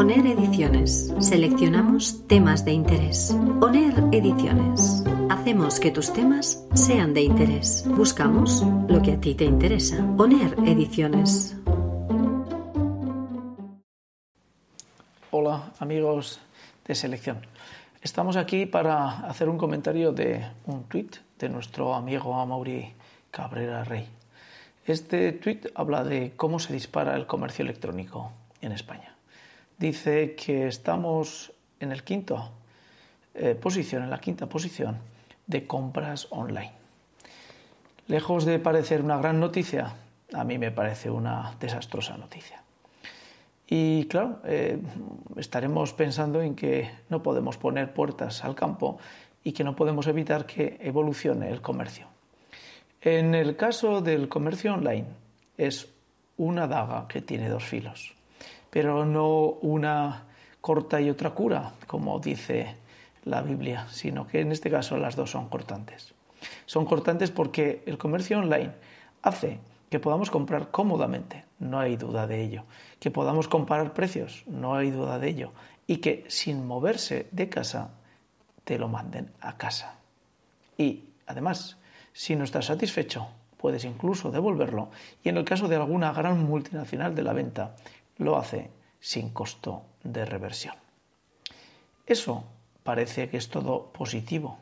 ONER Ediciones. Seleccionamos temas de interés. ONER Ediciones. Hacemos que tus temas sean de interés. Buscamos lo que a ti te interesa. ONER Ediciones. Hola amigos de selección. Estamos aquí para hacer un comentario de un tuit de nuestro amigo Amaury Cabrera Rey. Este tuit habla de cómo se dispara el comercio electrónico en España. Dice que estamos en el quinto eh, posición, en la quinta posición de compras online. Lejos de parecer una gran noticia, a mí me parece una desastrosa noticia. Y claro, eh, estaremos pensando en que no podemos poner puertas al campo y que no podemos evitar que evolucione el comercio. En el caso del comercio online es una daga que tiene dos filos, pero no una corta y otra cura, como dice la Biblia, sino que en este caso las dos son cortantes. Son cortantes porque el comercio online hace que podamos comprar cómodamente, no hay duda de ello, que podamos comparar precios, no hay duda de ello, y que sin moverse de casa te lo manden a casa. Y además, si no estás satisfecho, puedes incluso devolverlo y en el caso de alguna gran multinacional de la venta, lo hace sin costo de reversión. Eso parece que es todo positivo,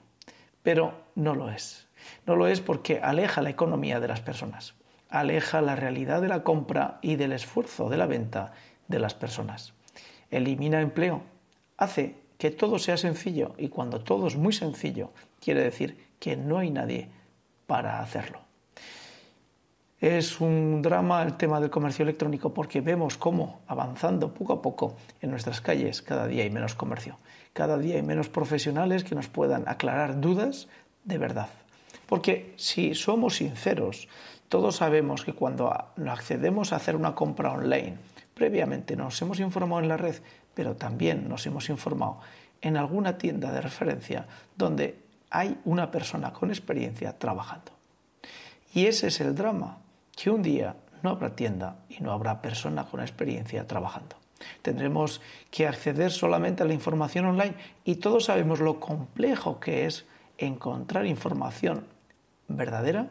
pero no lo es. No lo es porque aleja la economía de las personas aleja la realidad de la compra y del esfuerzo de la venta de las personas. Elimina empleo, hace que todo sea sencillo y cuando todo es muy sencillo quiere decir que no hay nadie para hacerlo. Es un drama el tema del comercio electrónico porque vemos cómo avanzando poco a poco en nuestras calles cada día hay menos comercio, cada día hay menos profesionales que nos puedan aclarar dudas de verdad. Porque si somos sinceros, todos sabemos que cuando accedemos a hacer una compra online, previamente nos hemos informado en la red, pero también nos hemos informado en alguna tienda de referencia donde hay una persona con experiencia trabajando. Y ese es el drama, que un día no habrá tienda y no habrá persona con experiencia trabajando. Tendremos que acceder solamente a la información online y todos sabemos lo complejo que es encontrar información verdadera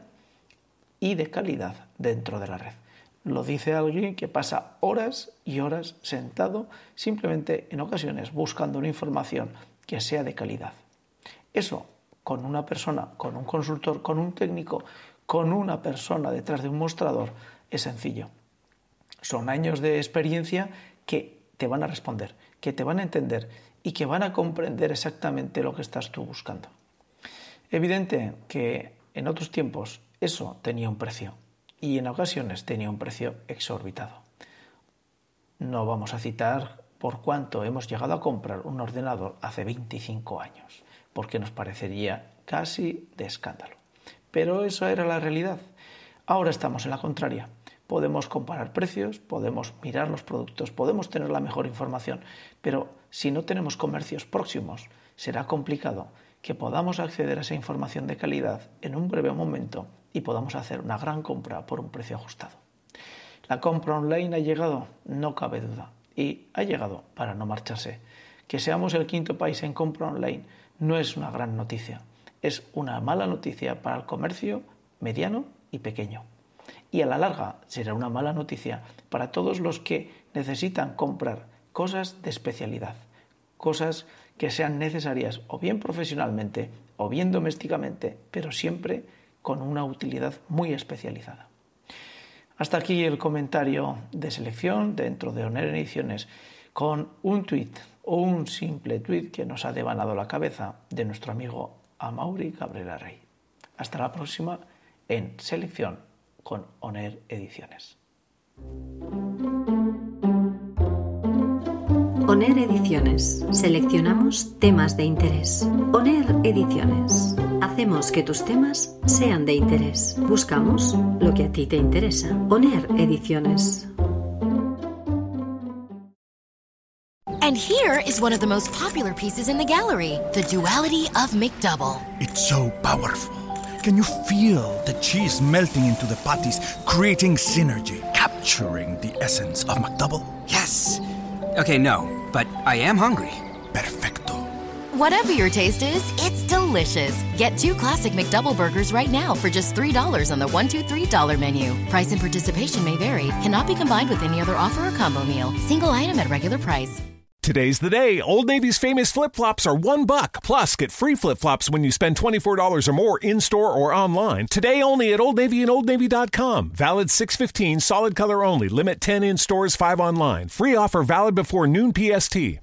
y de calidad dentro de la red. Lo dice alguien que pasa horas y horas sentado simplemente en ocasiones buscando una información que sea de calidad. Eso con una persona, con un consultor, con un técnico, con una persona detrás de un mostrador es sencillo. Son años de experiencia que te van a responder, que te van a entender y que van a comprender exactamente lo que estás tú buscando. Evidente que en otros tiempos eso tenía un precio y en ocasiones tenía un precio exorbitado. No vamos a citar por cuánto hemos llegado a comprar un ordenador hace 25 años, porque nos parecería casi de escándalo. Pero eso era la realidad. Ahora estamos en la contraria. Podemos comparar precios, podemos mirar los productos, podemos tener la mejor información, pero si no tenemos comercios próximos, será complicado que podamos acceder a esa información de calidad en un breve momento y podamos hacer una gran compra por un precio ajustado. La compra online ha llegado, no cabe duda, y ha llegado para no marcharse. Que seamos el quinto país en compra online no es una gran noticia, es una mala noticia para el comercio mediano y pequeño. Y a la larga será una mala noticia para todos los que necesitan comprar cosas de especialidad, cosas que sean necesarias o bien profesionalmente o bien domésticamente, pero siempre con una utilidad muy especializada. Hasta aquí el comentario de selección dentro de Oner Ediciones con un tuit o un simple tuit que nos ha devanado la cabeza de nuestro amigo Amaury Cabrera Rey. Hasta la próxima en Selección con ONER Ediciones. ONER Ediciones. Seleccionamos temas de interés. ONER Ediciones. Hacemos que tus temas sean de interés. Buscamos lo que a ti te interesa. ONER Ediciones. And here is one of the most popular pieces in the gallery the duality of McDouble. It's so powerful. Can you feel the cheese melting into the patties, creating synergy, capturing the essence of McDouble? Yes. Okay, no, but I am hungry. Perfecto. Whatever your taste is, it's delicious. Get two classic McDouble burgers right now for just $3 on the $1, 2, $3 menu. Price and participation may vary, cannot be combined with any other offer or combo meal. Single item at regular price. Today's the day. Old Navy's famous flip flops are one buck. Plus, get free flip flops when you spend $24 or more in store or online. Today only at Old Navy and OldNavy.com. Valid 615, solid color only. Limit 10 in stores, 5 online. Free offer valid before noon PST.